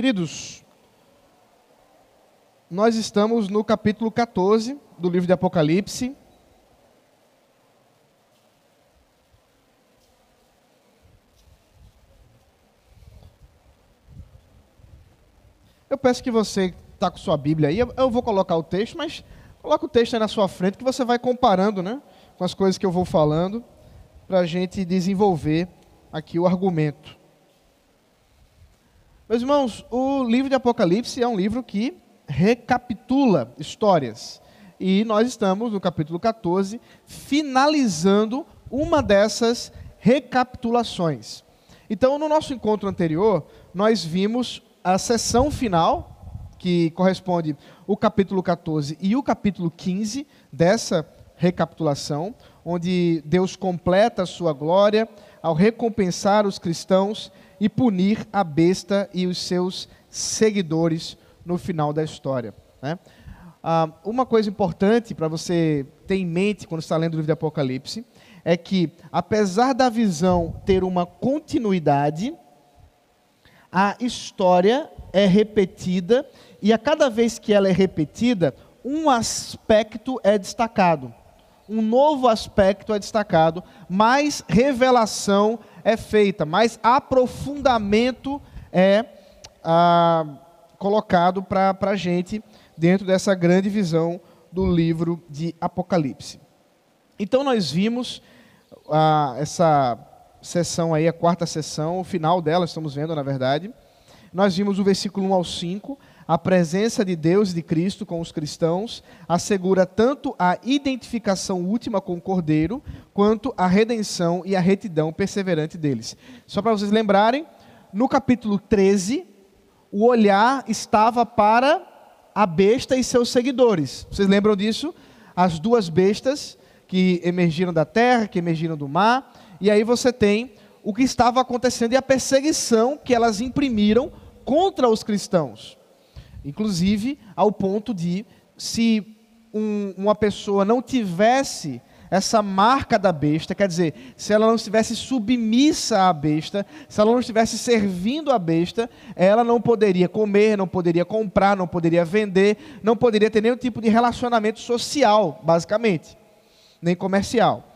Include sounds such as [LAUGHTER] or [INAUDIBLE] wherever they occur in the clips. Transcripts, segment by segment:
Queridos, nós estamos no capítulo 14 do livro de Apocalipse. Eu peço que você está com sua Bíblia aí, eu vou colocar o texto, mas coloca o texto aí na sua frente que você vai comparando né, com as coisas que eu vou falando para a gente desenvolver aqui o argumento. Meus irmãos, o livro de Apocalipse é um livro que recapitula histórias. E nós estamos no capítulo 14, finalizando uma dessas recapitulações. Então, no nosso encontro anterior, nós vimos a sessão final, que corresponde o capítulo 14 e o capítulo 15 dessa recapitulação, onde Deus completa a sua glória ao recompensar os cristãos e punir a besta e os seus seguidores no final da história. Né? Ah, uma coisa importante para você ter em mente quando está lendo o livro de Apocalipse é que, apesar da visão ter uma continuidade, a história é repetida e a cada vez que ela é repetida, um aspecto é destacado. Um novo aspecto é destacado, mais revelação é feita, mais aprofundamento é ah, colocado para a gente dentro dessa grande visão do livro de Apocalipse. Então nós vimos ah, essa sessão aí, a quarta sessão, o final dela, estamos vendo na verdade. Nós vimos o versículo 1 ao 5, a presença de Deus e de Cristo com os cristãos assegura tanto a identificação última com o Cordeiro, quanto a redenção e a retidão perseverante deles. Só para vocês lembrarem, no capítulo 13, o olhar estava para a besta e seus seguidores. Vocês lembram disso? As duas bestas que emergiram da terra, que emergiram do mar, e aí você tem o que estava acontecendo e a perseguição que elas imprimiram contra os cristãos inclusive ao ponto de, se um, uma pessoa não tivesse essa marca da besta, quer dizer, se ela não estivesse submissa à besta, se ela não estivesse servindo à besta, ela não poderia comer, não poderia comprar, não poderia vender, não poderia ter nenhum tipo de relacionamento social, basicamente, nem comercial.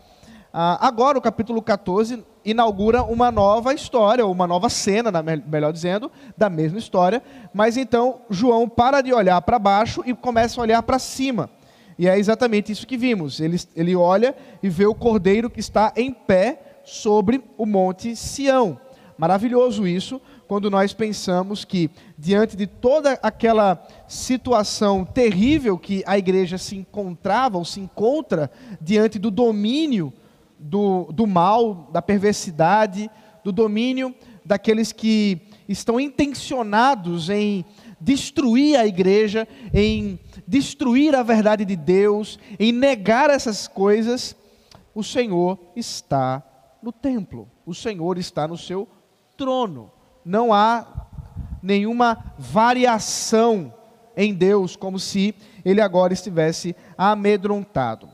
Ah, agora, o capítulo 14 inaugura uma nova história, ou uma nova cena, melhor dizendo, da mesma história. Mas então João para de olhar para baixo e começa a olhar para cima. E é exatamente isso que vimos. Ele, ele olha e vê o cordeiro que está em pé sobre o monte Sião. Maravilhoso isso, quando nós pensamos que, diante de toda aquela situação terrível que a igreja se encontrava ou se encontra diante do domínio do, do mal, da perversidade, do domínio daqueles que estão intencionados em destruir a igreja, em destruir a verdade de Deus, em negar essas coisas, o Senhor está no templo, o Senhor está no seu trono. Não há nenhuma variação em Deus, como se ele agora estivesse amedrontado.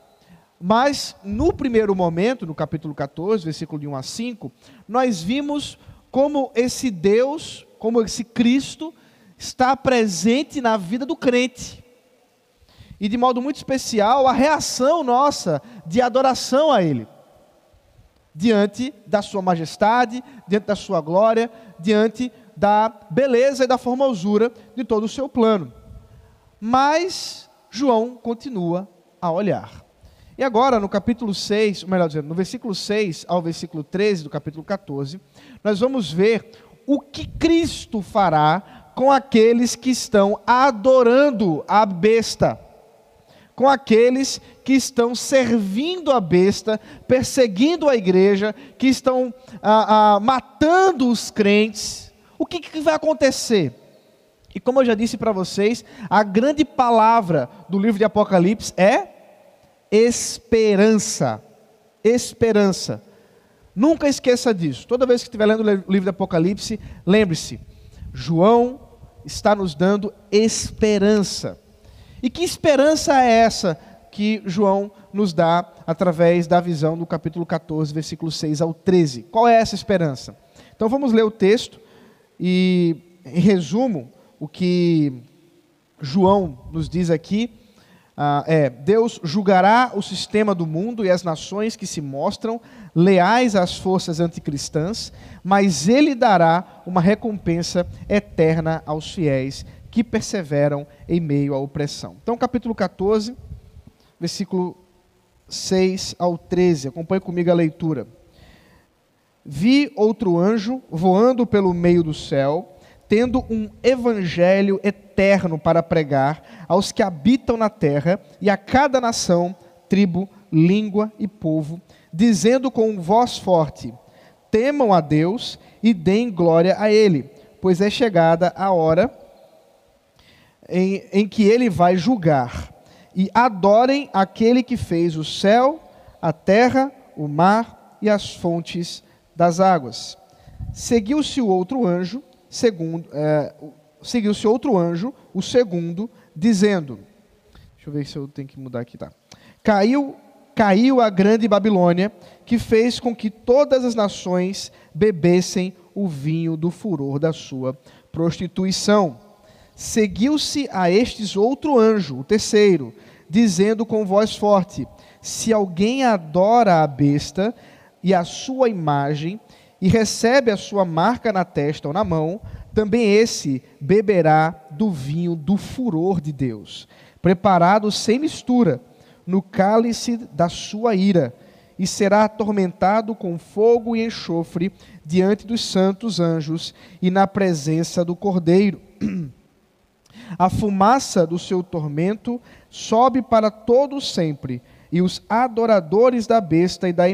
Mas, no primeiro momento, no capítulo 14, versículo de 1 a 5, nós vimos como esse Deus, como esse Cristo, está presente na vida do crente. E de modo muito especial, a reação nossa de adoração a Ele. Diante da Sua majestade, diante da Sua glória, diante da beleza e da formosura de todo o seu plano. Mas João continua a olhar. E agora, no capítulo 6, melhor dizendo, no versículo 6 ao versículo 13 do capítulo 14, nós vamos ver o que Cristo fará com aqueles que estão adorando a besta, com aqueles que estão servindo a besta, perseguindo a igreja, que estão ah, ah, matando os crentes. O que, que vai acontecer? E como eu já disse para vocês, a grande palavra do livro de Apocalipse é esperança. Esperança. Nunca esqueça disso. Toda vez que estiver lendo o livro do Apocalipse, lembre-se: João está nos dando esperança. E que esperança é essa que João nos dá através da visão do capítulo 14, versículo 6 ao 13? Qual é essa esperança? Então vamos ler o texto e em resumo, o que João nos diz aqui ah, é: Deus julgará o sistema do mundo e as nações que se mostram leais às forças anticristãs, mas Ele dará uma recompensa eterna aos fiéis que perseveram em meio à opressão. Então, capítulo 14, versículo 6 ao 13. Acompanhe comigo a leitura. Vi outro anjo voando pelo meio do céu tendo um evangelho eterno para pregar aos que habitam na terra e a cada nação, tribo, língua e povo, dizendo com voz forte: Temam a Deus e deem glória a Ele, pois é chegada a hora em, em que Ele vai julgar. E adorem aquele que fez o céu, a terra, o mar e as fontes das águas. Seguiu-se o outro anjo segundo, é, seguiu-se outro anjo, o segundo, dizendo: Deixa eu ver se eu tenho que mudar aqui, tá? Caiu, caiu a grande Babilônia, que fez com que todas as nações bebessem o vinho do furor da sua prostituição. Seguiu-se a estes outro anjo, o terceiro, dizendo com voz forte: Se alguém adora a besta e a sua imagem, e recebe a sua marca na testa ou na mão, também esse beberá do vinho do furor de Deus, preparado sem mistura, no cálice da sua ira, e será atormentado com fogo e enxofre diante dos santos anjos e na presença do Cordeiro. [CLEARS THROAT] A fumaça do seu tormento sobe para todo sempre, e os adoradores da besta e da,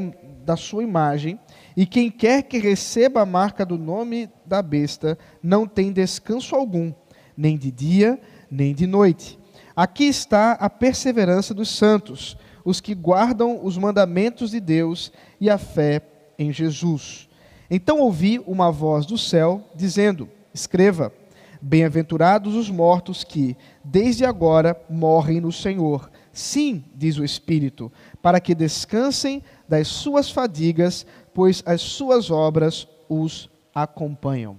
da sua imagem e quem quer que receba a marca do nome da besta não tem descanso algum, nem de dia, nem de noite. Aqui está a perseverança dos santos, os que guardam os mandamentos de Deus e a fé em Jesus. Então ouvi uma voz do céu dizendo: Escreva, bem-aventurados os mortos que, desde agora, morrem no Senhor. Sim, diz o Espírito, para que descansem das suas fadigas, pois as suas obras os acompanham.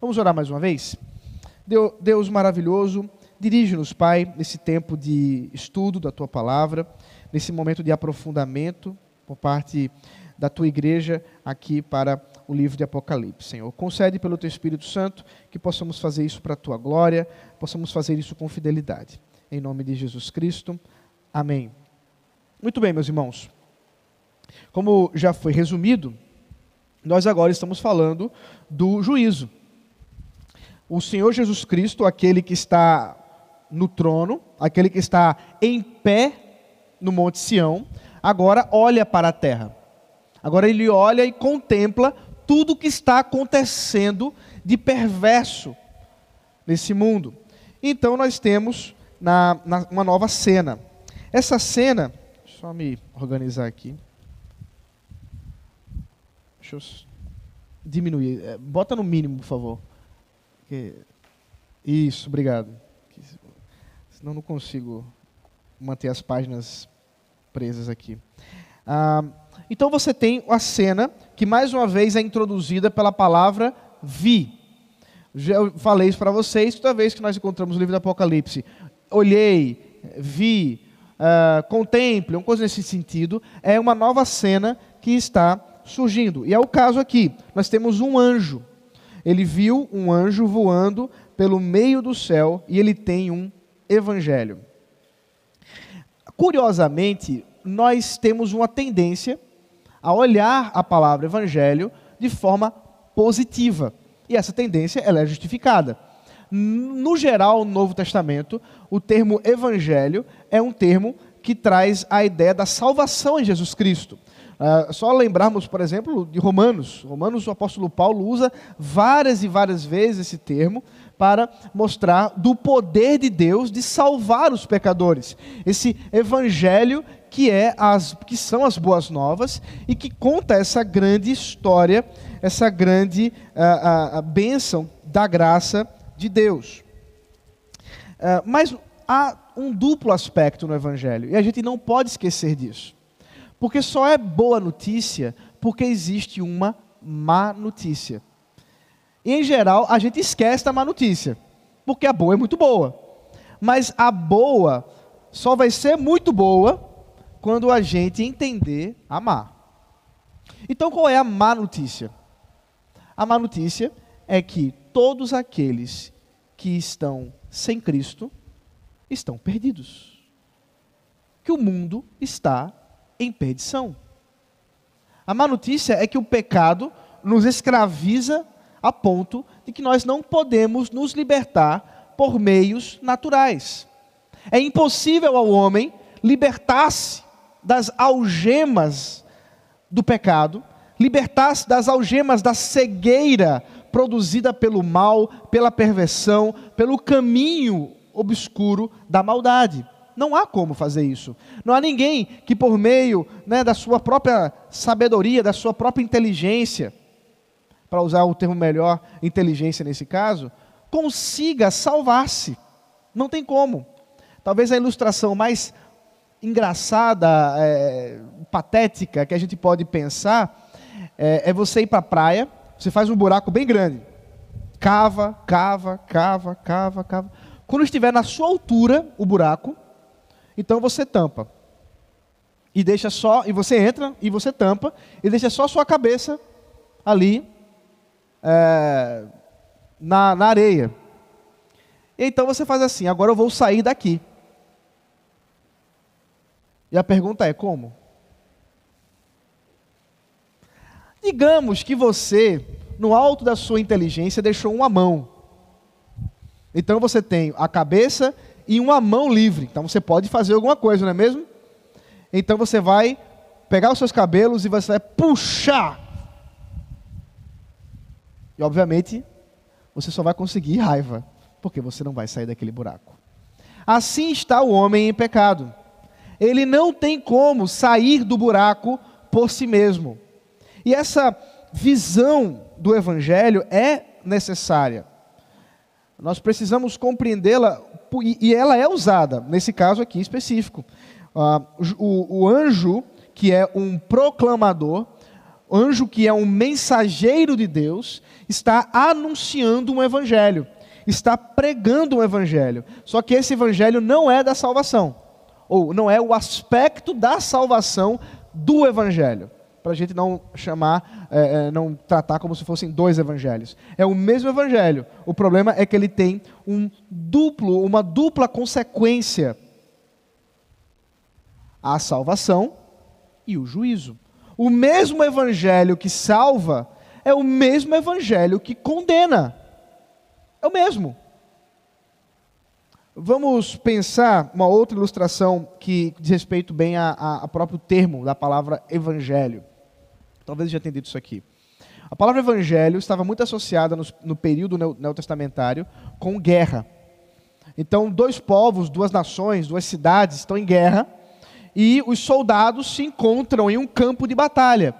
Vamos orar mais uma vez? Deus maravilhoso, dirige-nos, Pai, nesse tempo de estudo da tua palavra, nesse momento de aprofundamento por parte da tua igreja aqui para o livro de Apocalipse. Senhor, concede pelo teu Espírito Santo que possamos fazer isso para a tua glória, possamos fazer isso com fidelidade. Em nome de Jesus Cristo. Amém. Muito bem, meus irmãos. Como já foi resumido, nós agora estamos falando do juízo. O Senhor Jesus Cristo, aquele que está no trono, aquele que está em pé no Monte Sião, agora olha para a terra. Agora ele olha e contempla tudo o que está acontecendo de perverso nesse mundo. Então nós temos na, na, uma nova cena. Essa cena, só me organizar aqui. Diminuir. É, bota no mínimo, por favor. Isso, obrigado. Senão não consigo manter as páginas presas aqui. Ah, então você tem a cena que mais uma vez é introduzida pela palavra vi. Já falei isso para vocês toda vez que nós encontramos o livro do Apocalipse. Olhei, vi, uh, contemple, uma coisa nesse sentido. É uma nova cena que está surgindo. E é o caso aqui. Nós temos um anjo. Ele viu um anjo voando pelo meio do céu e ele tem um evangelho. Curiosamente, nós temos uma tendência a olhar a palavra evangelho de forma positiva. E essa tendência ela é justificada. No geral, no Novo Testamento, o termo evangelho é um termo que traz a ideia da salvação em Jesus Cristo. Uh, só lembrarmos, por exemplo, de Romanos. Romanos, o apóstolo Paulo usa várias e várias vezes esse termo para mostrar do poder de Deus de salvar os pecadores. Esse evangelho que é as que são as boas novas e que conta essa grande história, essa grande uh, uh, bênção da graça de Deus. Uh, mas há um duplo aspecto no evangelho e a gente não pode esquecer disso. Porque só é boa notícia porque existe uma má notícia. em geral, a gente esquece da má notícia, porque a boa é muito boa. Mas a boa só vai ser muito boa quando a gente entender a má. Então, qual é a má notícia? A má notícia é que todos aqueles que estão sem Cristo estão perdidos. Que o mundo está em perdição. A má notícia é que o pecado nos escraviza a ponto de que nós não podemos nos libertar por meios naturais. É impossível ao homem libertar-se das algemas do pecado, libertar-se das algemas da cegueira produzida pelo mal, pela perversão, pelo caminho obscuro da maldade. Não há como fazer isso. Não há ninguém que, por meio né, da sua própria sabedoria, da sua própria inteligência, para usar o termo melhor, inteligência nesse caso, consiga salvar-se. Não tem como. Talvez a ilustração mais engraçada, é, patética que a gente pode pensar é, é você ir para a praia, você faz um buraco bem grande, cava, cava, cava, cava, cava. Quando estiver na sua altura o buraco, então você tampa. E deixa só, e você entra e você tampa, e deixa só a sua cabeça ali é, na, na areia. E então você faz assim: agora eu vou sair daqui. E a pergunta é: como? Digamos que você, no alto da sua inteligência, deixou uma mão. Então você tem a cabeça e uma mão livre. Então você pode fazer alguma coisa, não é mesmo? Então você vai pegar os seus cabelos e você vai puxar. E obviamente, você só vai conseguir raiva, porque você não vai sair daquele buraco. Assim está o homem em pecado. Ele não tem como sair do buraco por si mesmo. E essa visão do evangelho é necessária. Nós precisamos compreendê-la e ela é usada, nesse caso aqui específico. O, o anjo, que é um proclamador, anjo que é um mensageiro de Deus, está anunciando um evangelho, está pregando um evangelho. Só que esse evangelho não é da salvação, ou não é o aspecto da salvação do evangelho para a gente não chamar, é, é, não tratar como se fossem dois evangelhos. É o mesmo evangelho. O problema é que ele tem um duplo, uma dupla consequência: a salvação e o juízo. O mesmo evangelho que salva é o mesmo evangelho que condena. É o mesmo. Vamos pensar uma outra ilustração que diz respeito bem a, a, a próprio termo da palavra evangelho. Talvez já tenha dito isso aqui. A palavra evangelho estava muito associada no, no período neotestamentário com guerra. Então, dois povos, duas nações, duas cidades estão em guerra e os soldados se encontram em um campo de batalha.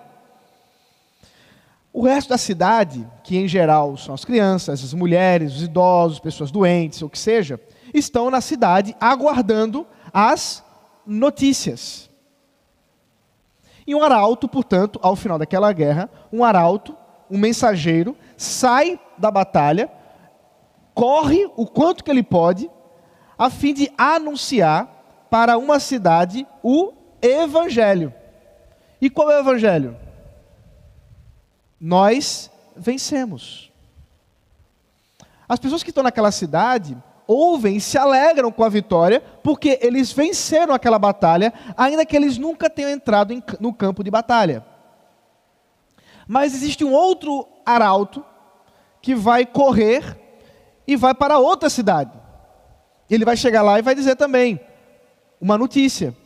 O resto da cidade, que em geral são as crianças, as mulheres, os idosos, pessoas doentes, ou que seja, estão na cidade aguardando as notícias. E um arauto, portanto, ao final daquela guerra, um arauto, um mensageiro, sai da batalha, corre o quanto que ele pode, a fim de anunciar para uma cidade o evangelho. E qual é o evangelho? Nós vencemos. As pessoas que estão naquela cidade ouvem e se alegram com a vitória, porque eles venceram aquela batalha, ainda que eles nunca tenham entrado em, no campo de batalha. Mas existe um outro arauto que vai correr e vai para outra cidade. Ele vai chegar lá e vai dizer também uma notícia.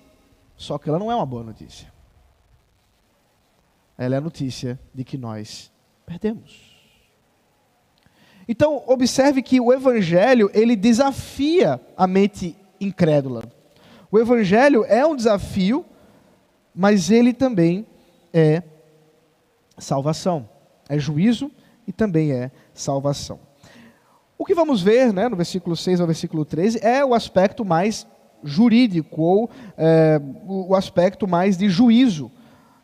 Só que ela não é uma boa notícia. Ela é a notícia de que nós perdemos. Então, observe que o evangelho, ele desafia a mente incrédula. O evangelho é um desafio, mas ele também é salvação. É juízo e também é salvação. O que vamos ver né, no versículo 6 ao versículo 13 é o aspecto mais jurídico, ou é, o aspecto mais de juízo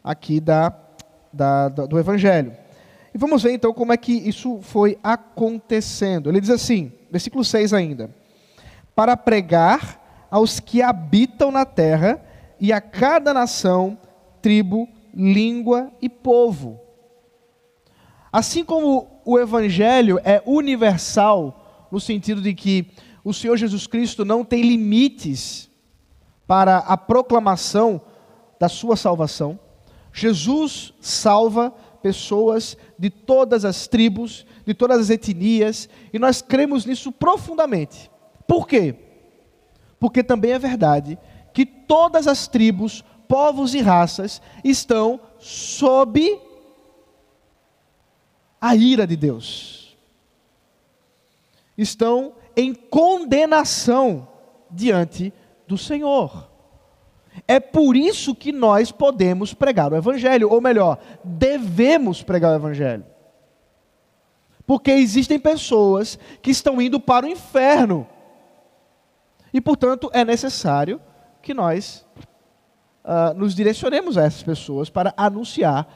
aqui da, da, da, do Evangelho. E vamos ver então como é que isso foi acontecendo. Ele diz assim, versículo 6 ainda: Para pregar aos que habitam na terra e a cada nação, tribo, língua e povo. Assim como o evangelho é universal, no sentido de que o Senhor Jesus Cristo não tem limites para a proclamação da sua salvação, Jesus salva pessoas de todas as tribos, de todas as etnias, e nós cremos nisso profundamente. Por quê? Porque também é verdade que todas as tribos, povos e raças estão sob a ira de Deus. Estão em condenação diante do Senhor. É por isso que nós podemos pregar o Evangelho, ou melhor, devemos pregar o Evangelho. Porque existem pessoas que estão indo para o inferno. E, portanto, é necessário que nós uh, nos direcionemos a essas pessoas para anunciar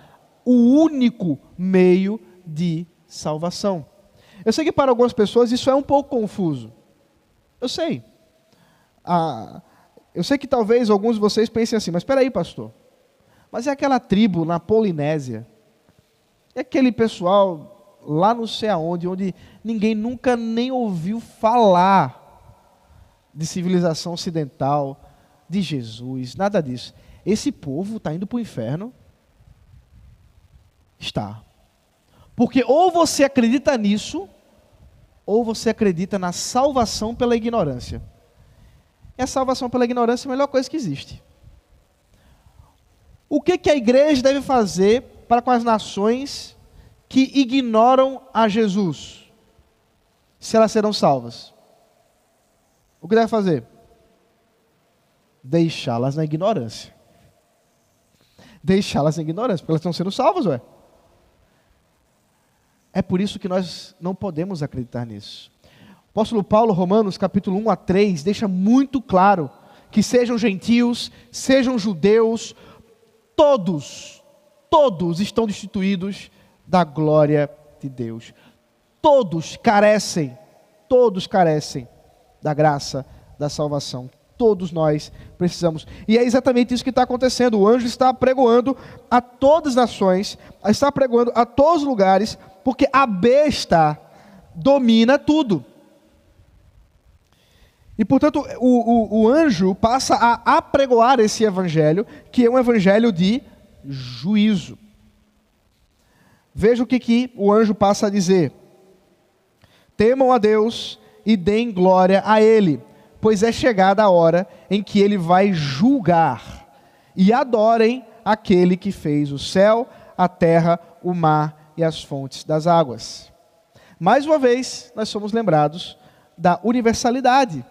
o único meio de salvação. Eu sei que para algumas pessoas isso é um pouco confuso. Eu sei. Ah, eu sei que talvez alguns de vocês pensem assim, mas espera aí, pastor. Mas é aquela tribo na Polinésia. É aquele pessoal lá não sei aonde, onde ninguém nunca nem ouviu falar de civilização ocidental, de Jesus, nada disso. Esse povo está indo para o inferno? Está. Porque ou você acredita nisso, ou você acredita na salvação pela ignorância. E a salvação pela ignorância é a melhor coisa que existe. O que, que a igreja deve fazer para com as nações que ignoram a Jesus? Se elas serão salvas. O que deve fazer? Deixá-las na ignorância. Deixá-las na ignorância, porque elas estão sendo salvas, ué. É por isso que nós não podemos acreditar nisso. Apóstolo Paulo, Romanos, capítulo 1 a 3, deixa muito claro que sejam gentios, sejam judeus, todos, todos estão destituídos da glória de Deus. Todos carecem, todos carecem da graça da salvação. Todos nós precisamos. E é exatamente isso que está acontecendo. O anjo está pregoando a todas as nações, está pregoando a todos os lugares, porque a besta domina tudo. E portanto, o, o, o, anjo passa a apregoar esse evangelho, que é um evangelho de juízo. Veja o que, que o anjo passa a dizer: temam a Deus e deem glória a Ele, pois é chegada a hora em que Ele vai julgar, e adorem aquele que fez o céu, a terra, o mar e as fontes das águas. Mais uma vez, nós somos lembrados da universalidade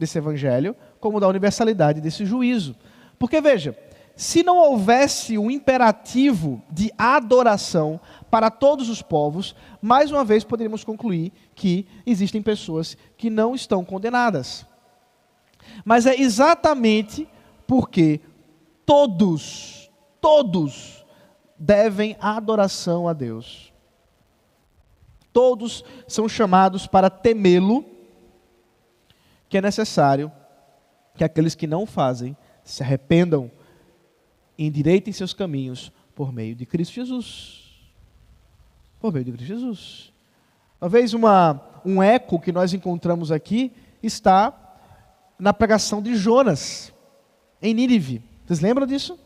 desse evangelho, como da universalidade desse juízo. Porque veja, se não houvesse um imperativo de adoração para todos os povos, mais uma vez poderíamos concluir que existem pessoas que não estão condenadas. Mas é exatamente porque todos, todos devem adoração a Deus. Todos são chamados para temê-lo, que é necessário que aqueles que não fazem se arrependam e endireitem seus caminhos por meio de Cristo Jesus. Por meio de Cristo Jesus. Talvez uma, um eco que nós encontramos aqui está na pregação de Jonas, em Nínive. Vocês lembram disso?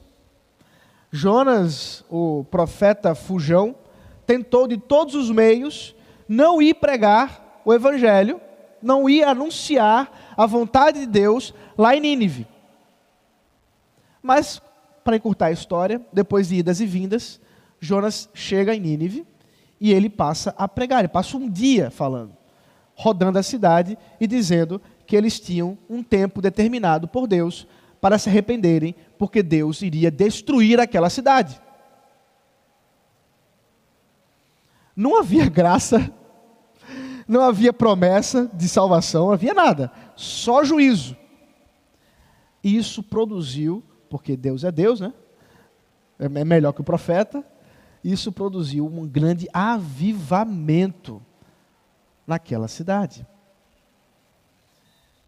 Jonas, o profeta fujão, tentou de todos os meios não ir pregar o evangelho, não ir anunciar a vontade de Deus lá em Nínive. Mas, para encurtar a história, depois de idas e vindas, Jonas chega em Nínive e ele passa a pregar. Ele passa um dia falando, rodando a cidade e dizendo que eles tinham um tempo determinado por Deus para se arrependerem, porque Deus iria destruir aquela cidade. Não havia [LAUGHS] graça, não havia promessa de salvação, não havia nada, só juízo. E isso produziu, porque Deus é Deus, né? É melhor que o profeta. isso produziu um grande avivamento naquela cidade.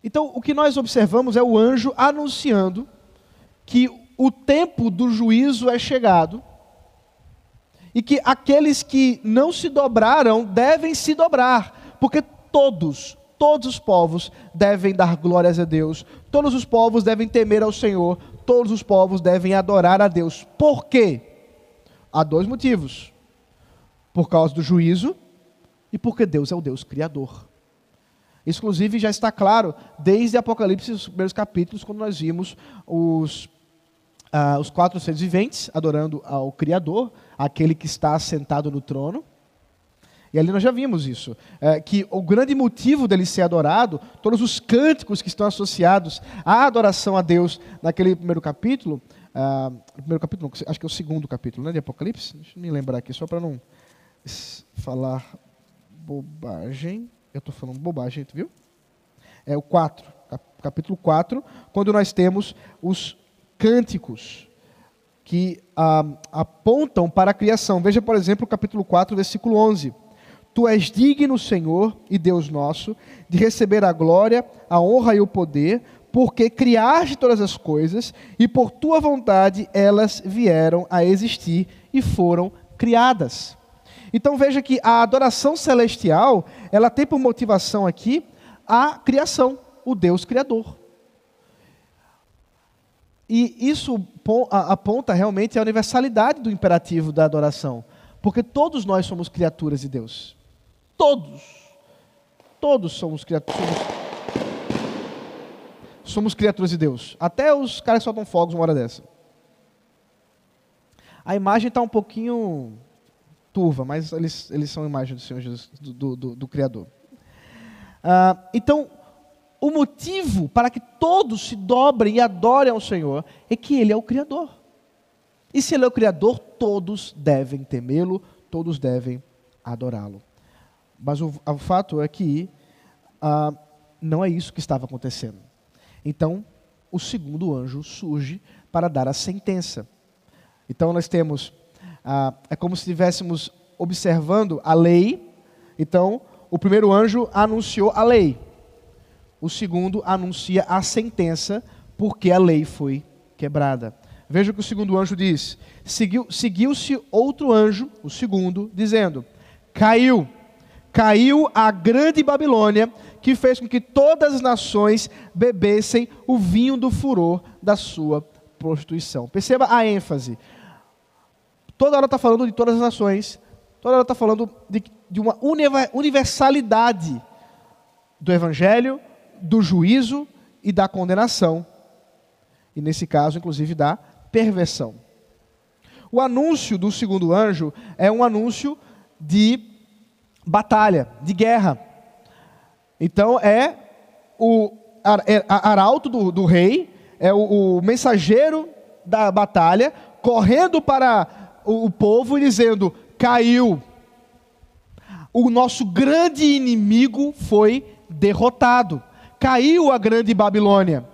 Então, o que nós observamos é o anjo anunciando que o tempo do juízo é chegado e que aqueles que não se dobraram devem se dobrar, porque todos, todos os povos devem dar glórias a Deus, todos os povos devem temer ao Senhor, todos os povos devem adorar a Deus. Por quê? Há dois motivos: por causa do juízo e porque Deus é o Deus criador. Inclusive, já está claro desde Apocalipse, os primeiros capítulos, quando nós vimos os ah, os quatro seres viventes adorando ao Criador, aquele que está sentado no trono. E ali nós já vimos isso, é, que o grande motivo dele ser adorado, todos os cânticos que estão associados à adoração a Deus naquele primeiro capítulo, ah, primeiro capítulo, acho que é o segundo capítulo, né, de Apocalipse. Deixa eu me lembrar aqui, só para não falar bobagem. Eu estou falando bobagem, tu viu? É o 4, capítulo 4, quando nós temos os cânticos que ah, apontam para a criação. Veja, por exemplo, o capítulo 4, versículo 11. Tu és digno, Senhor e Deus nosso, de receber a glória, a honra e o poder, porque criaste todas as coisas e por tua vontade elas vieram a existir e foram criadas. Então veja que a adoração celestial, ela tem por motivação aqui a criação, o Deus criador. E isso aponta realmente a universalidade do imperativo da adoração. Porque todos nós somos criaturas de Deus. Todos. Todos somos criaturas. Somos, criaturas de Deus. Até os caras soltam fogos uma hora dessa. A imagem está um pouquinho turva, mas eles, eles são imagem do Senhor Jesus, do, do, do Criador. Uh, então, o motivo para que todos se dobrem e adorem ao Senhor é que Ele é o Criador. E se Ele é o Criador, todos devem temê-lo, todos devem adorá-lo. Mas o, o, fato é que ah, não é isso que estava acontecendo. Então, o segundo anjo surge para dar a sentença. Então, nós temos, ah, é como se estivéssemos observando a lei. Então, o primeiro anjo anunciou a lei. O segundo anuncia a sentença, porque a lei foi quebrada. Veja o que o segundo anjo diz: Seguiu-se outro anjo, o segundo, dizendo: Caiu, caiu a grande Babilônia, que fez com que todas as nações bebessem o vinho do furor da sua prostituição. Perceba a ênfase. Toda hora está falando de todas as nações, toda hora está falando de, de uma universalidade do Evangelho, do juízo e da condenação. E nesse caso, inclusive, da perversão. O anúncio do segundo anjo é um anúncio de batalha, de guerra. Então é o é, arauto do, do rei, é o, o, mensageiro da batalha, correndo para o, o povo e dizendo: caiu. O nosso grande inimigo foi derrotado caiu a grande Babilônia.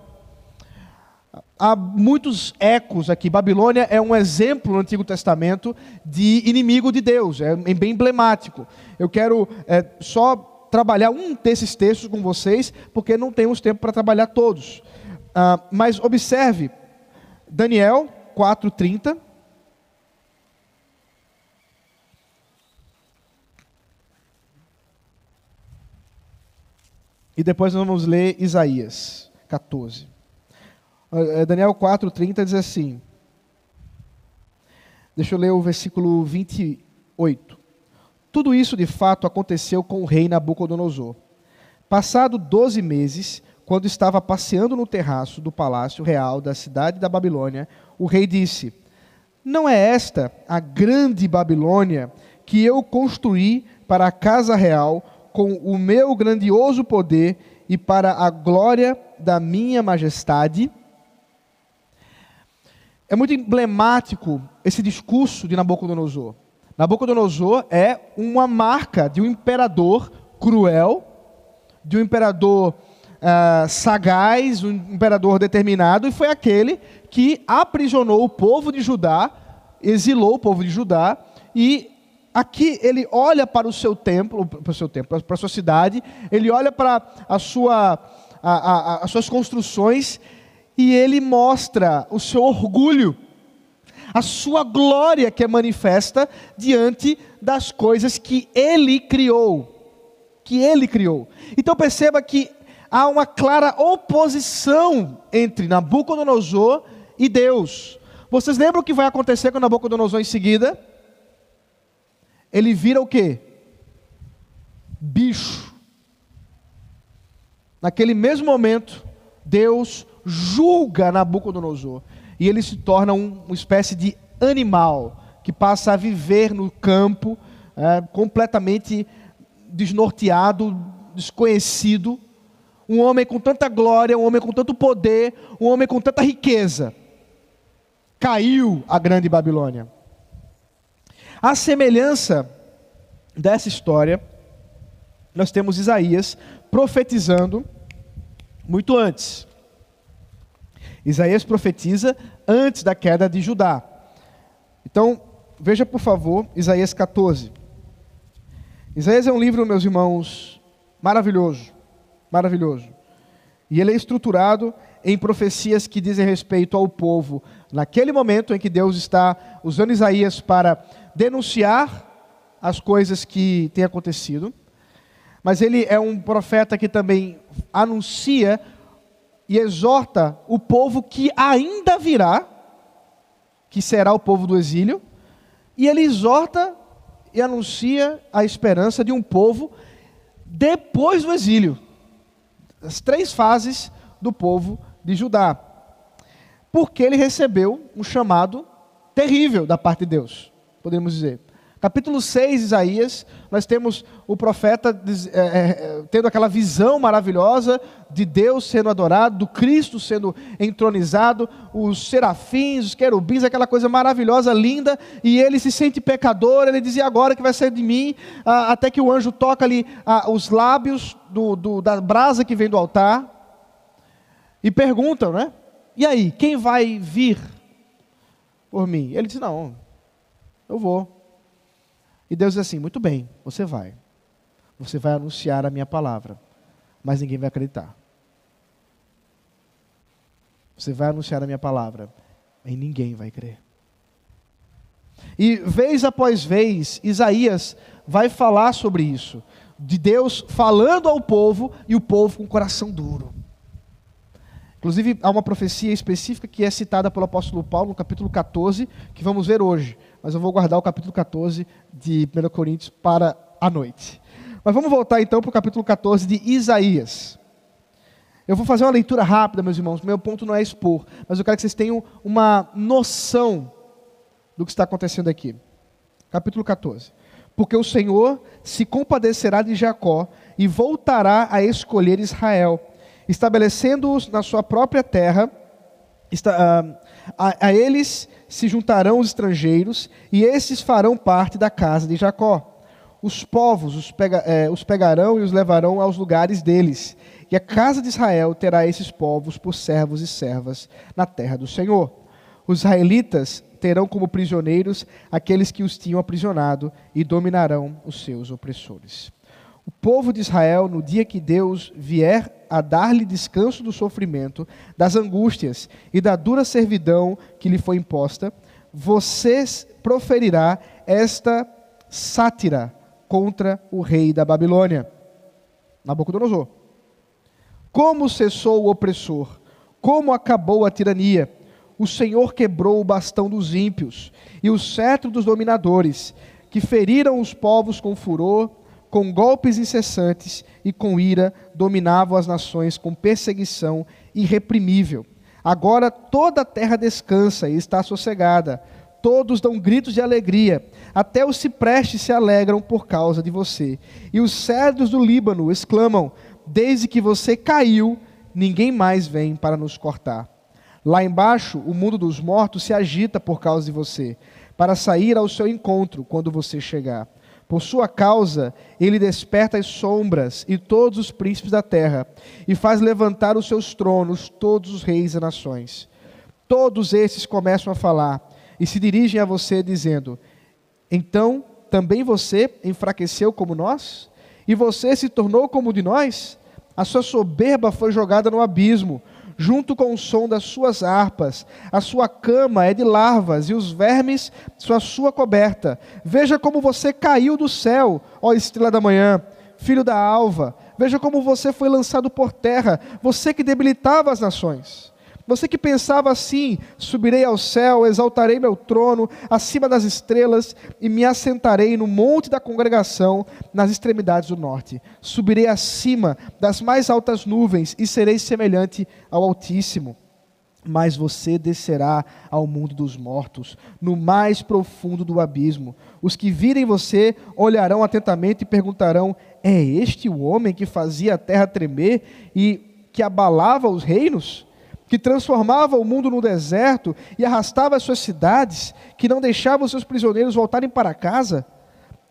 Há muitos ecos aqui. Babilônia é um exemplo no Antigo Testamento de inimigo de Deus, é bem emblemático. Eu quero é, só trabalhar um desses textos com vocês, porque não temos tempo para trabalhar todos. Ah, mas observe, Daniel 4,30. E depois nós vamos ler Isaías 14. É, Daniel 4,30 diz assim. Deixa eu ler o versículo 28. Tudo isso de fato aconteceu com o rei Nabucodonosor. Passado doze meses, quando estava passeando no terraço do palácio real da cidade da Babilônia, o rei disse: Não é esta a grande Babilônia que eu construí para a casa real com o meu grandioso poder e para a glória da minha majestade. É muito emblemático esse discurso de Nabucodonosor. Nabucodonosor é uma marca de um imperador cruel, de um imperador uh, sagaz, um imperador determinado, e foi aquele que aprisionou o povo de Judá, exilou o povo de Judá e aqui ele olha para o seu templo, para o seu templo, para a sua cidade, ele olha para a sua, a, a, as suas construções e ele mostra o seu orgulho, a sua glória que é manifesta diante das coisas que ele criou, que ele criou. Então perceba que há uma clara oposição entre Nabucodonosor e Deus. Vocês lembram o que vai acontecer com Nabucodonosor em seguida? Ele vira o quê? Bicho. Naquele mesmo momento, Deus julga Nabucodonosor e ele se torna um, uma espécie de animal que passa a viver no campo, é, completamente desnorteado, desconhecido. Um homem com tanta glória, um homem com tanto poder, um homem com tanta riqueza. Caiu a grande Babilônia. A semelhança dessa história, nós temos Isaías profetizando muito antes. Isaías profetiza antes da queda de Judá. Então, veja por favor Isaías 14. Isaías é um livro, meus irmãos, maravilhoso, maravilhoso. E ele é estruturado em profecias que dizem respeito ao povo, naquele momento em que Deus está usando Isaías para denunciar as coisas que têm acontecido, mas ele é um profeta que também anuncia e exorta o povo que ainda virá, que será o povo do exílio, e ele exorta e anuncia a esperança de um povo depois do exílio. As três fases do povo de Judá. Porque ele recebeu um chamado terrível da parte de Deus, podemos dizer. Capítulo 6, Isaías, nós temos o profeta é, é, tendo aquela visão maravilhosa de Deus sendo adorado, do Cristo sendo entronizado, os serafins, os querubins, aquela coisa maravilhosa, linda, e ele se sente pecador, ele dizia agora que vai sair de mim, até que o anjo toca ali os lábios do, do, da brasa que vem do altar, e perguntam, né? E aí, quem vai vir por mim? Ele diz: Não, eu vou. E Deus diz assim: muito bem, você vai. Você vai anunciar a minha palavra, mas ninguém vai acreditar. Você vai anunciar a minha palavra, e ninguém vai crer. E vez após vez, Isaías vai falar sobre isso, de Deus falando ao povo e o povo com o coração duro. Inclusive, há uma profecia específica que é citada pelo apóstolo Paulo no capítulo 14, que vamos ver hoje mas eu vou guardar o capítulo 14 de 1 Coríntios para a noite. Mas vamos voltar então para o capítulo 14 de Isaías. Eu vou fazer uma leitura rápida, meus irmãos. Meu ponto não é expor, mas eu quero que vocês tenham uma noção do que está acontecendo aqui. Capítulo 14. Porque o Senhor se compadecerá de Jacó e voltará a escolher Israel, estabelecendo-os na sua própria terra. Uh, a, a eles se juntarão os estrangeiros, e esses farão parte da casa de Jacó. Os povos os, pega, é, os pegarão e os levarão aos lugares deles, e a casa de Israel terá esses povos por servos e servas na terra do Senhor. Os israelitas terão como prisioneiros aqueles que os tinham aprisionado e dominarão os seus opressores. O povo de Israel, no dia que Deus vier a dar-lhe descanso do sofrimento, das angústias e da dura servidão que lhe foi imposta, vocês proferirá esta sátira contra o rei da Babilônia, Nabucodonosor. Como cessou o opressor, como acabou a tirania, o Senhor quebrou o bastão dos ímpios e o cetro dos dominadores, que feriram os povos com furor com golpes incessantes e com ira dominavam as nações com perseguição irreprimível. Agora toda a terra descansa e está sossegada. Todos dão gritos de alegria, até os ciprestes se alegram por causa de você. E os cedros do Líbano exclamam: Desde que você caiu, ninguém mais vem para nos cortar. Lá embaixo, o mundo dos mortos se agita por causa de você, para sair ao seu encontro quando você chegar. Por sua causa, ele desperta as sombras e todos os príncipes da terra, e faz levantar os seus tronos todos os reis e nações. Todos esses começam a falar e se dirigem a você, dizendo: Então também você enfraqueceu como nós? E você se tornou como de nós? A sua soberba foi jogada no abismo, junto com o som das suas harpas. A sua cama é de larvas e os vermes são a sua coberta. Veja como você caiu do céu, ó estrela da manhã, filho da alva. Veja como você foi lançado por terra, você que debilitava as nações. Você que pensava assim: subirei ao céu, exaltarei meu trono acima das estrelas e me assentarei no monte da congregação nas extremidades do norte. Subirei acima das mais altas nuvens e serei semelhante ao Altíssimo. Mas você descerá ao mundo dos mortos, no mais profundo do abismo. Os que virem você olharão atentamente e perguntarão: É este o homem que fazia a terra tremer e que abalava os reinos? Que transformava o mundo no deserto e arrastava as suas cidades, que não deixava os seus prisioneiros voltarem para casa?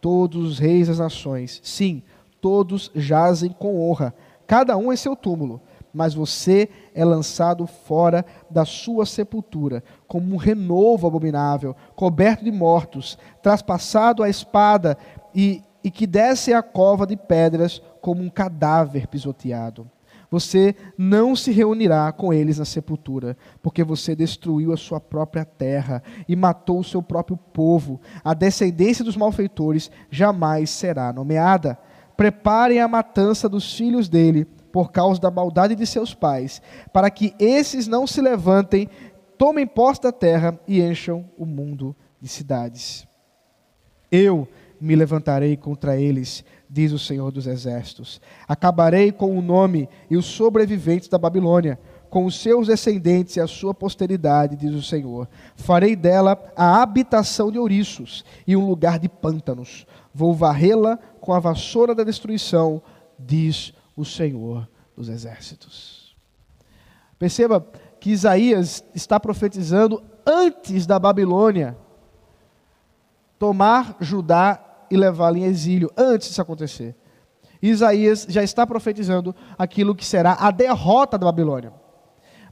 Todos os reis das nações, sim, todos jazem com honra, cada um em seu túmulo, mas você é lançado fora da sua sepultura, como um renovo abominável, coberto de mortos, traspassado a espada e, e que desce a cova de pedras como um cadáver pisoteado. Você não se reunirá com eles na sepultura, porque você destruiu a sua própria terra e matou o seu próprio povo. A descendência dos malfeitores jamais será nomeada. Preparem a matança dos filhos dele, por causa da maldade de seus pais, para que esses não se levantem, tomem posse da terra e encham o mundo de cidades. Eu me levantarei contra eles diz o Senhor dos Exércitos. Acabarei com o nome e os sobreviventes da Babilônia, com os seus descendentes e a sua posteridade, diz o Senhor. Farei dela a habitação de ouriços e um lugar de pântanos. Vou varrê-la com a vassoura da destruição, diz o Senhor dos Exércitos. Perceba que Isaías está profetizando antes da Babilônia tomar Judá e levá-lo em exílio, antes disso acontecer. Isaías já está profetizando aquilo que será a derrota da Babilônia.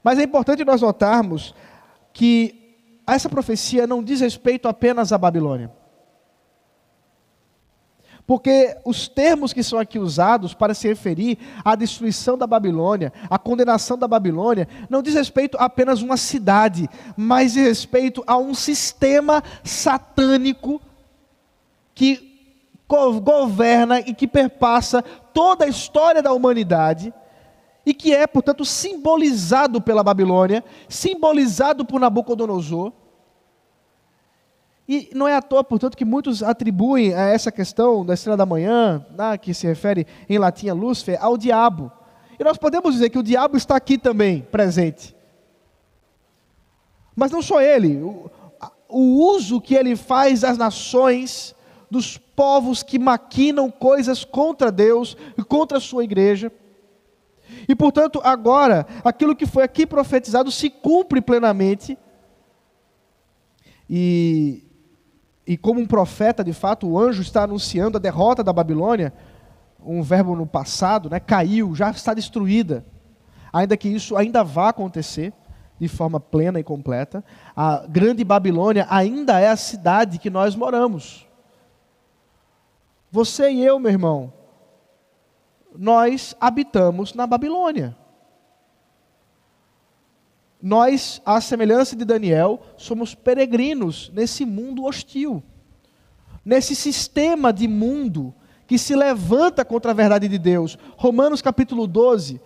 Mas é importante nós notarmos que essa profecia não diz respeito apenas à Babilônia. Porque os termos que são aqui usados para se referir à destruição da Babilônia, à condenação da Babilônia, não diz respeito a apenas uma cidade, mas diz respeito a um sistema satânico que governa e que perpassa toda a história da humanidade e que é, portanto, simbolizado pela Babilônia, simbolizado por Nabucodonosor. E não é à toa, portanto, que muitos atribuem a essa questão da estrela da manhã, né, que se refere em latim a Lúcifer, ao diabo. E nós podemos dizer que o diabo está aqui também, presente. Mas não só ele, o, o uso que ele faz das nações, dos povos que maquinam coisas contra Deus e contra a sua igreja. E portanto, agora, aquilo que foi aqui profetizado se cumpre plenamente. E, e como um profeta, de fato, o anjo está anunciando a derrota da Babilônia, um verbo no passado, né, caiu, já está destruída. Ainda que isso ainda vá acontecer de forma plena e completa, a grande Babilônia ainda é a cidade que nós moramos. Você e eu, meu irmão, nós habitamos na Babilônia. Nós, à semelhança de Daniel, somos peregrinos nesse mundo hostil, nesse sistema de mundo que se levanta contra a verdade de Deus. Romanos capítulo 12 uh,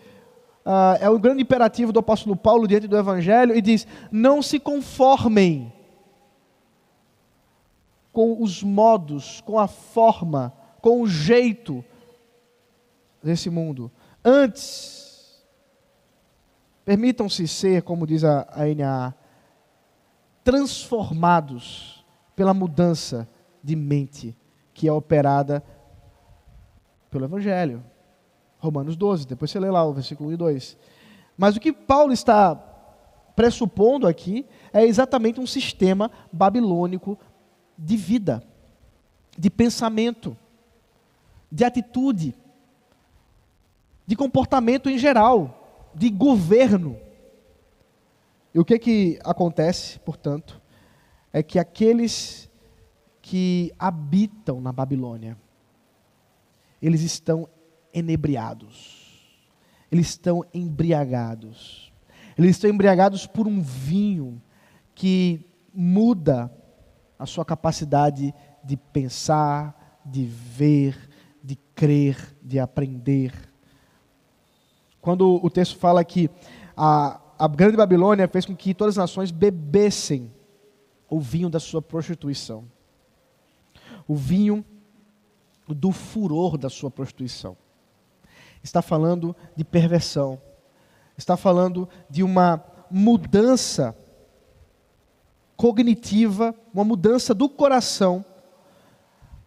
ah, é o grande imperativo do apóstolo Paulo diante do Evangelho e diz: Não se conformem com os modos, com a forma, com o jeito desse mundo. Antes, permitam-se ser, como diz a, a transformados pela mudança de mente que é operada pelo Evangelho. Romanos 12, depois você lê lá o versículo 1 e 2. Mas o que Paulo está pressupondo aqui é exatamente um sistema babilônico de vida, de pensamento, de atitude, de comportamento em geral, de governo. E o que que acontece, portanto, é que aqueles que habitam na Babilônia, eles estão enebriados, eles estão embriagados, eles estão embriagados por um vinho que muda a sua capacidade de pensar, de ver, de crer, de aprender. Quando o texto fala que a, a grande Babilônia fez com que todas as nações bebessem o vinho da sua prostituição, o vinho do furor da sua prostituição. Está falando de perversão, está falando de uma mudança cognitiva, uma mudança do coração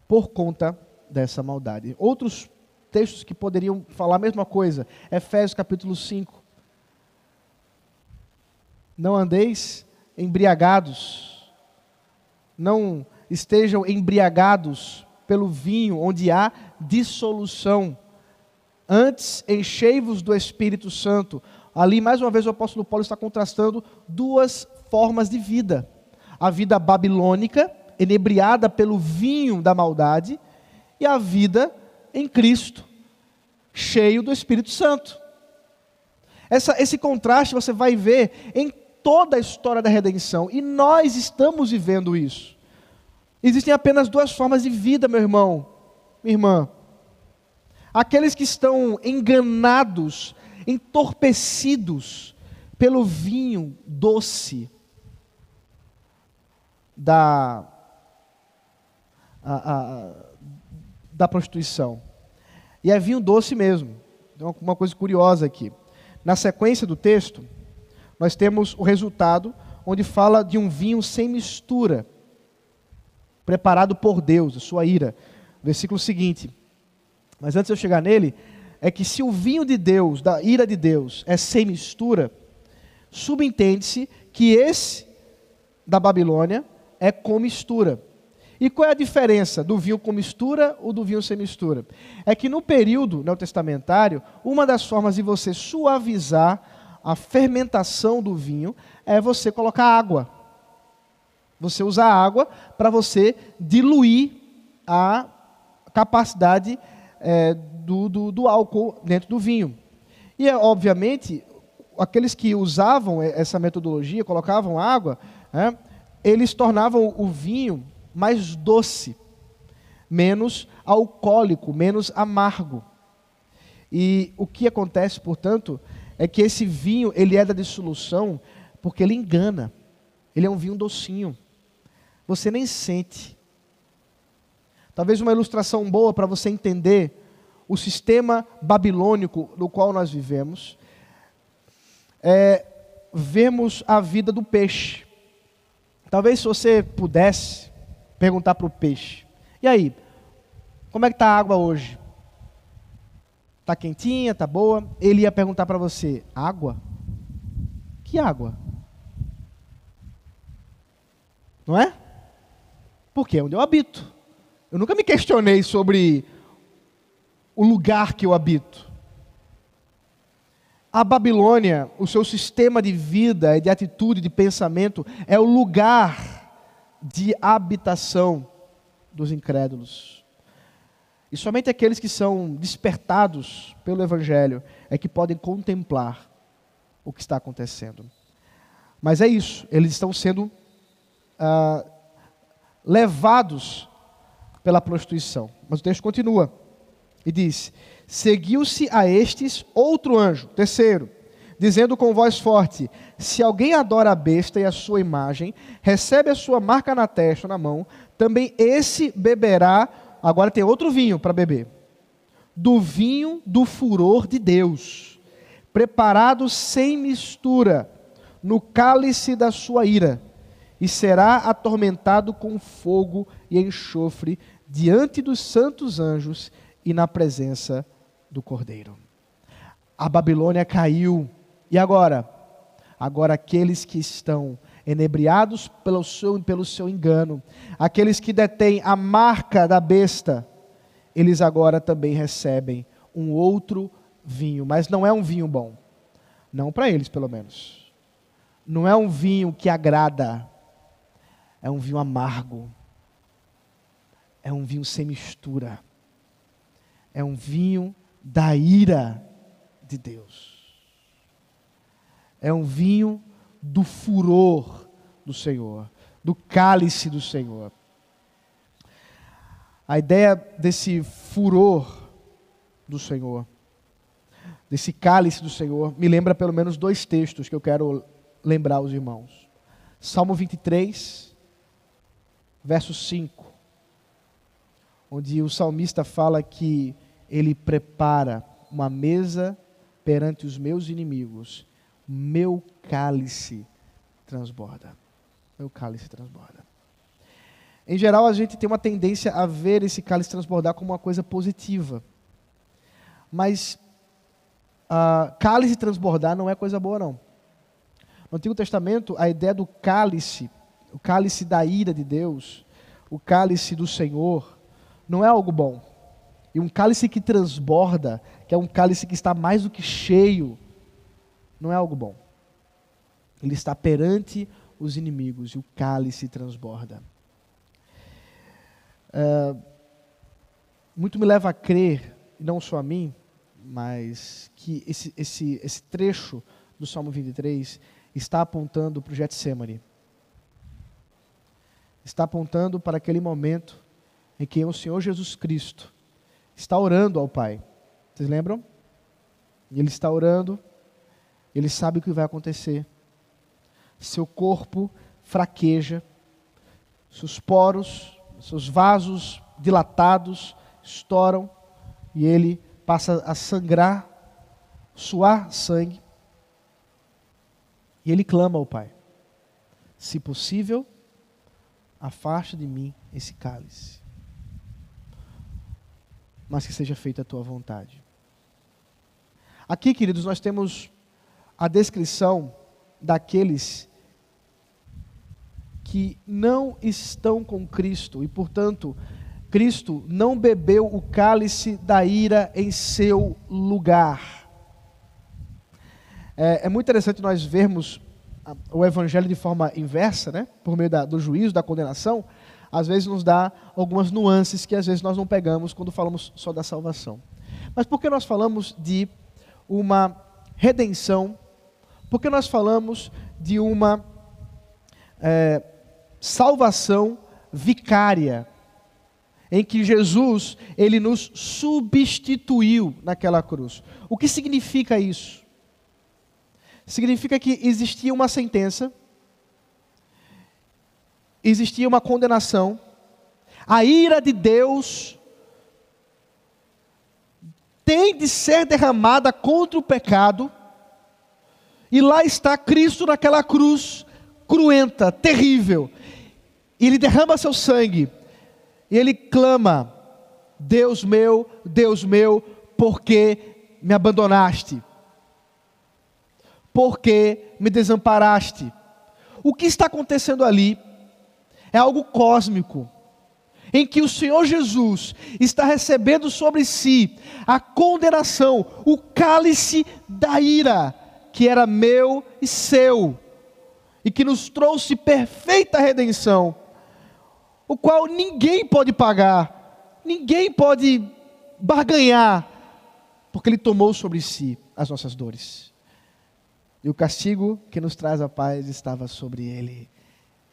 por conta dessa maldade. Outros textos que poderiam falar a mesma coisa, Efésios capítulo 5. Não andeis embriagados, não estejam embriagados pelo vinho onde há dissolução. Antes, enchei-vos do Espírito Santo. Ali, mais uma vez, o apóstolo Paulo está contrastando duas formas de vida: a vida babilônica, enebriada pelo vinho da maldade, e a vida em Cristo, cheio do Espírito Santo. Essa, esse contraste você vai ver em toda a história da redenção, e nós estamos vivendo isso. Existem apenas duas formas de vida, meu irmão, minha irmã. Aqueles que estão enganados, entorpecidos pelo vinho doce da, a, a, da prostituição. E é vinho doce mesmo. Então, uma coisa curiosa aqui. Na sequência do texto, nós temos o resultado onde fala de um vinho sem mistura, preparado por Deus, a sua ira. Versículo seguinte. Mas antes de eu chegar nele, é que se o vinho de Deus, da ira de Deus, é sem mistura, subentende-se que esse da Babilônia é com mistura. E qual é a diferença do vinho com mistura ou do vinho sem mistura? É que no período neotestamentário, uma das formas de você suavizar a fermentação do vinho é você colocar água. Você usa água para você diluir a capacidade é, do, do, do álcool dentro do vinho. E, é, obviamente, aqueles que usavam essa metodologia, colocavam água, né, eles tornavam o vinho mais doce, menos alcoólico, menos amargo. E o que acontece, portanto, é que esse vinho, ele é da dissolução porque ele engana. Ele é um vinho docinho. Você nem sente. Talvez uma ilustração boa para você entender o sistema babilônico no qual nós vivemos é a vida do peixe. Talvez se você pudesse perguntar para o peixe: E aí, como é que está a água hoje? Está quentinha, está boa? Ele ia perguntar para você: Água? Que água? Não é? Porque é onde eu habito. Eu nunca me questionei sobre o lugar que eu habito. A Babilônia, o seu sistema de vida, de atitude, de pensamento, é o lugar de habitação dos incrédulos. E somente aqueles que são despertados pelo Evangelho é que podem contemplar o que está acontecendo. Mas é isso, eles estão sendo ah, levados pela prostituição. Mas o texto continua e diz: Seguiu-se a estes outro anjo, terceiro, dizendo com voz forte: Se alguém adora a besta e a sua imagem, recebe a sua marca na testa, na mão, também esse beberá. Agora tem outro vinho para beber. Do vinho do furor de Deus, preparado sem mistura, no cálice da sua ira, e será atormentado com fogo e enxofre diante dos santos anjos e na presença do Cordeiro. A Babilônia caiu e agora? Agora, aqueles que estão enebriados pelo seu, pelo seu engano, aqueles que detêm a marca da besta, eles agora também recebem um outro vinho, mas não é um vinho bom. Não para eles, pelo menos. Não é um vinho que agrada, é um vinho amargo. é um vinho sem mistura. É um vinho da ira de Deus. É um vinho do furor do Senhor, do cálice do Senhor. A ideia desse furor do Senhor, desse cálice do Senhor, me lembra pelo menos dois textos que eu quero lembrar aos irmãos. Salmo 23, verso 5, onde o salmista fala que ele prepara uma mesa perante os meus inimigos, meu cálice transborda. Meu cálice transborda. Em geral, a gente tem uma tendência a ver esse cálice transbordar como uma coisa positiva. Mas uh, cálice transbordar não é coisa boa, não. No Antigo Testamento, a ideia do cálice, o cálice da ira de Deus, o cálice do Senhor, não é algo bom. E um cálice que transborda, que é um cálice que está mais do que cheio, não é algo bom. Ele está perante os inimigos e o cálice transborda. Uh, muito me leva a crer, não só a mim, mas que esse, esse, esse trecho do Salmo 23 está apontando para o Getsemane. Está apontando para aquele momento em que o Senhor Jesus Cristo está orando ao Pai. Vocês lembram? Ele está orando, ele sabe o que vai acontecer. Seu corpo fraqueja, seus poros, seus vasos dilatados estouram e ele passa a sangrar, suar sangue. E ele clama ao Pai: Se possível, afaste de mim esse cálice, mas que seja feita a tua vontade. Aqui, queridos, nós temos a descrição daqueles que não estão com Cristo e, portanto, Cristo não bebeu o cálice da ira em seu lugar. É, é muito interessante nós vermos o evangelho de forma inversa, né? por meio da, do juízo, da condenação, às vezes nos dá algumas nuances que às vezes nós não pegamos quando falamos só da salvação. Mas por que nós falamos de uma redenção? Por que nós falamos de uma é, salvação vicária? Em que Jesus, ele nos substituiu naquela cruz. O que significa isso? significa que existia uma sentença, existia uma condenação, a ira de Deus tem de ser derramada contra o pecado, e lá está Cristo naquela cruz cruenta, terrível. E ele derrama seu sangue, e ele clama: Deus meu, Deus meu, por que me abandonaste? porque me desamparaste. O que está acontecendo ali é algo cósmico, em que o Senhor Jesus está recebendo sobre si a condenação, o cálice da ira, que era meu e seu, e que nos trouxe perfeita redenção, o qual ninguém pode pagar, ninguém pode barganhar, porque Ele tomou sobre si as nossas dores. E o castigo que nos traz a paz estava sobre ele,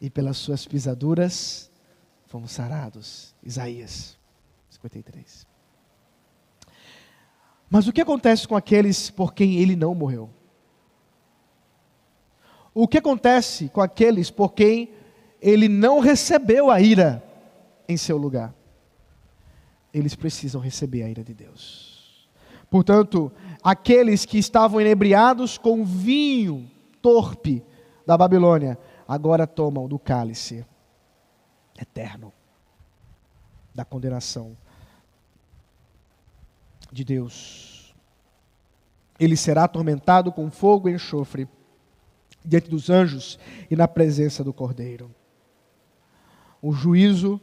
e pelas suas pisaduras fomos sarados. Isaías 53. Mas o que acontece com aqueles por quem ele não morreu? O que acontece com aqueles por quem ele não recebeu a ira em seu lugar? Eles precisam receber a ira de Deus. Portanto, aqueles que estavam inebriados com vinho torpe da Babilônia, agora tomam do cálice eterno da condenação de Deus. Ele será atormentado com fogo e enxofre diante dos anjos e na presença do Cordeiro. O juízo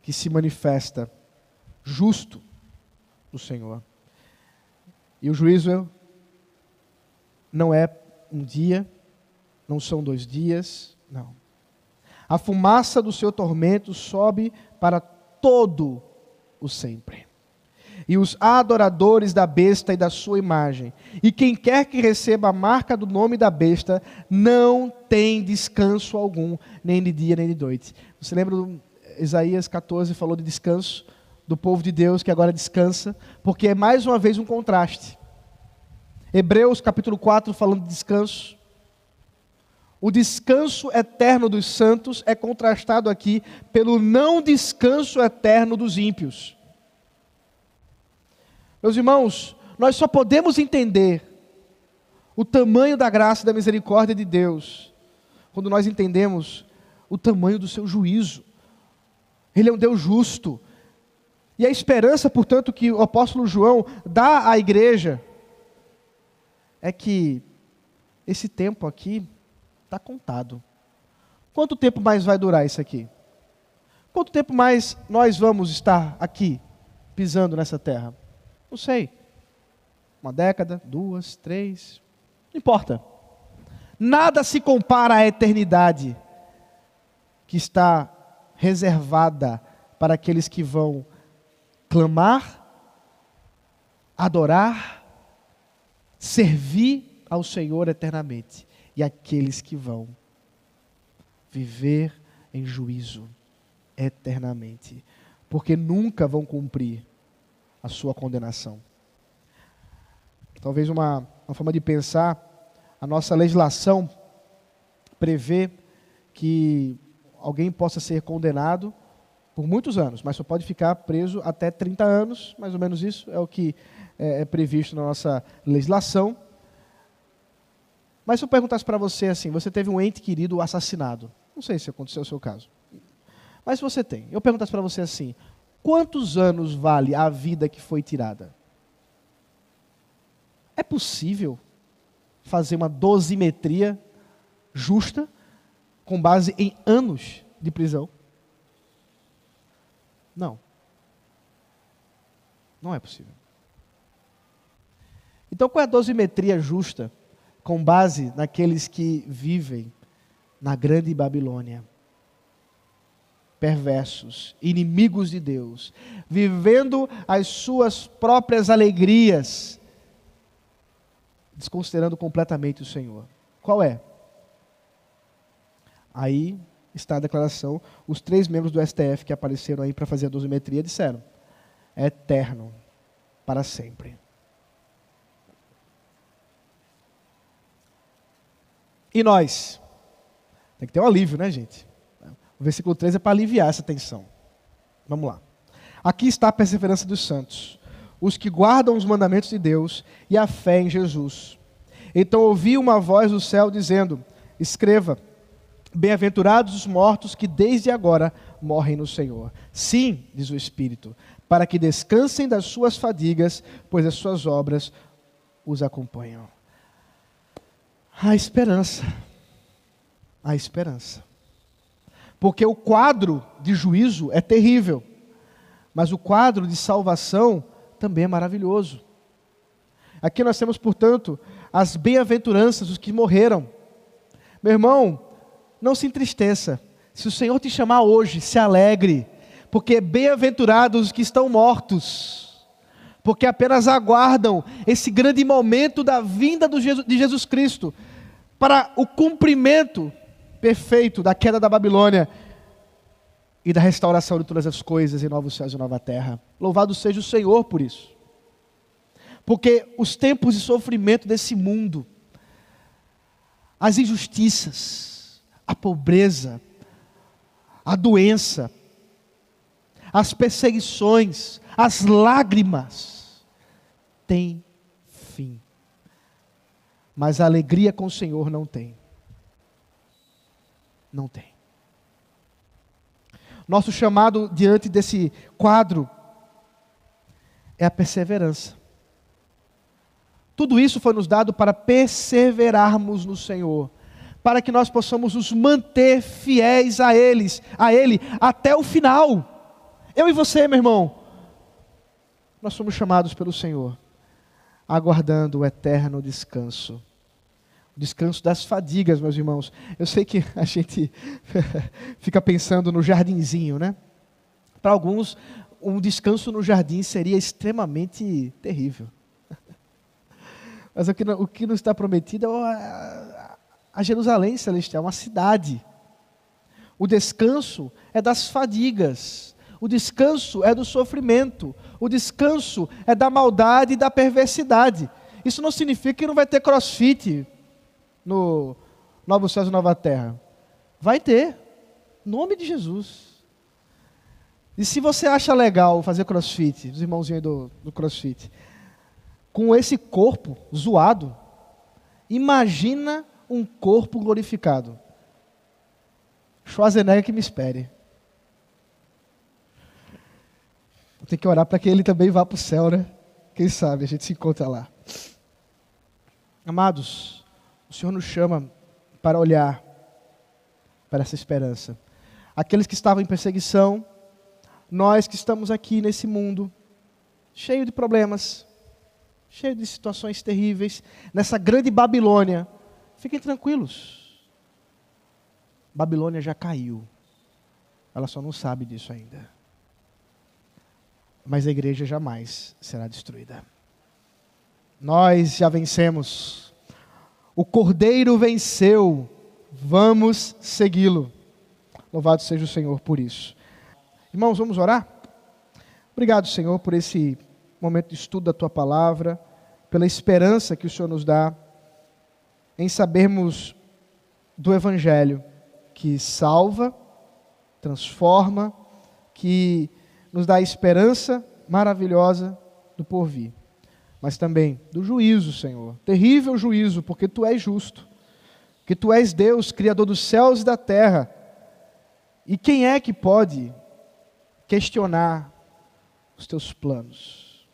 que se manifesta justo do Senhor. E o juízo não é um dia, não são dois dias, não. A fumaça do seu tormento sobe para todo o sempre. E os adoradores da besta e da sua imagem, e quem quer que receba a marca do nome da besta, não tem descanso algum, nem de dia nem de noite. Você lembra do Isaías 14 falou de descanso do povo de Deus que agora descansa, porque é mais uma vez um contraste. Hebreus capítulo 4 falando de descanso. O descanso eterno dos santos é contrastado aqui pelo não descanso eterno dos ímpios. Meus irmãos, nós só podemos entender o tamanho da graça e da misericórdia de Deus quando nós entendemos o tamanho do seu juízo. Ele é um Deus justo. E a esperança, portanto, que o apóstolo João dá à igreja é que esse tempo aqui está contado. Quanto tempo mais vai durar isso aqui? Quanto tempo mais nós vamos estar aqui, pisando nessa terra? Não sei. Uma década, duas, três, não importa. Nada se compara à eternidade que está reservada para aqueles que vão clamar, adorar, servir ao Senhor eternamente e aqueles que vão viver em juízo eternamente, porque nunca vão cumprir a sua condenação. Talvez uma, uma forma de pensar, a nossa legislação prevê que alguém possa ser condenado por muitos anos, mas só pode ficar preso até 30 anos, mais ou menos isso é o que é, é previsto na nossa legislação. Mas se eu perguntasse para você assim, você teve um ente querido assassinado, não sei se aconteceu o seu caso, mas você tem. Eu perguntasse para você assim, quantos anos vale a vida que foi tirada? É possível fazer uma dosimetria justa com base em anos de prisão? Não. Não é possível. Então, qual é a dosimetria justa com base naqueles que vivem na grande Babilônia? Perversos, inimigos de Deus, vivendo as suas próprias alegrias, desconsiderando completamente o Senhor. Qual é? Aí está a declaração. Os três membros do STF que apareceram aí para fazer a dosimetria disseram: é eterno, para sempre. E nós? Tem que ter um alívio, né, gente? O versículo 3 é para aliviar essa tensão. Vamos lá. Aqui está a perseverança dos santos, os que guardam os mandamentos de Deus e a fé em Jesus. Então ouvi uma voz do céu dizendo: Escreva Bem-aventurados os mortos que desde agora morrem no Senhor. Sim, diz o Espírito, para que descansem das suas fadigas, pois as suas obras os acompanham. A esperança. A esperança. Porque o quadro de juízo é terrível, mas o quadro de salvação também é maravilhoso. Aqui nós temos, portanto, as bem-aventuranças dos que morreram. Meu irmão, não se entristeça. Se o Senhor te chamar hoje, se alegre, porque bem-aventurados os que estão mortos, porque apenas aguardam esse grande momento da vinda de Jesus Cristo para o cumprimento perfeito da queda da Babilônia e da restauração de todas as coisas em novos céus e nova terra. Louvado seja o Senhor por isso. Porque os tempos de sofrimento desse mundo, as injustiças, a pobreza, a doença, as perseguições, as lágrimas, tem fim. Mas a alegria com o Senhor não tem. Não tem. Nosso chamado diante desse quadro é a perseverança. Tudo isso foi nos dado para perseverarmos no Senhor para que nós possamos nos manter fiéis a eles, a ele até o final. Eu e você, meu irmão, nós somos chamados pelo Senhor, aguardando o eterno descanso. Descanso das fadigas, meus irmãos. Eu sei que a gente [LAUGHS] fica pensando no jardinzinho, né? Para alguns, um descanso no jardim seria extremamente terrível. [LAUGHS] Mas o que, nos está prometido é a Jerusalém celestial, uma cidade. O descanso é das fadigas. O descanso é do sofrimento. O descanso é da maldade e da perversidade. Isso não significa que não vai ter crossfit no Novo Céu e Nova Terra. Vai ter. Nome de Jesus. E se você acha legal fazer crossfit, os irmãozinhos do, do crossfit, com esse corpo zoado, imagina um corpo glorificado. Schwarzenegger que me espere. Tem que orar para que ele também vá para o céu, né? Quem sabe a gente se encontra lá. Amados, o Senhor nos chama para olhar para essa esperança. Aqueles que estavam em perseguição, nós que estamos aqui nesse mundo, cheio de problemas, cheio de situações terríveis, nessa grande Babilônia, fiquem tranquilos. Babilônia já caiu. Ela só não sabe disso ainda. Mas a igreja jamais será destruída. Nós já vencemos. O Cordeiro venceu. Vamos segui-lo. Louvado seja o Senhor por isso. Irmãos, vamos orar? Obrigado, Senhor, por esse momento de estudo da tua palavra, pela esperança que o Senhor nos dá em sabermos do Evangelho que salva, transforma, que nos dá a esperança maravilhosa do porvir, mas também do juízo, Senhor. Terrível juízo, porque tu és justo, que tu és Deus, Criador dos céus e da terra. E quem é que pode questionar os teus planos.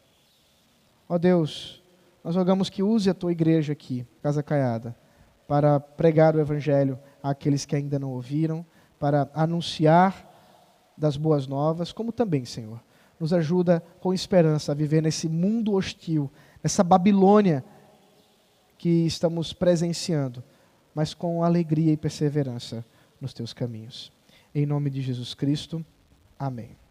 Ó Deus, nós rogamos que use a tua igreja aqui, Casa Caiada, para pregar o Evangelho àqueles que ainda não ouviram, para anunciar das boas novas, como também, Senhor, nos ajuda com esperança a viver nesse mundo hostil, nessa Babilônia que estamos presenciando, mas com alegria e perseverança nos teus caminhos. Em nome de Jesus Cristo, amém.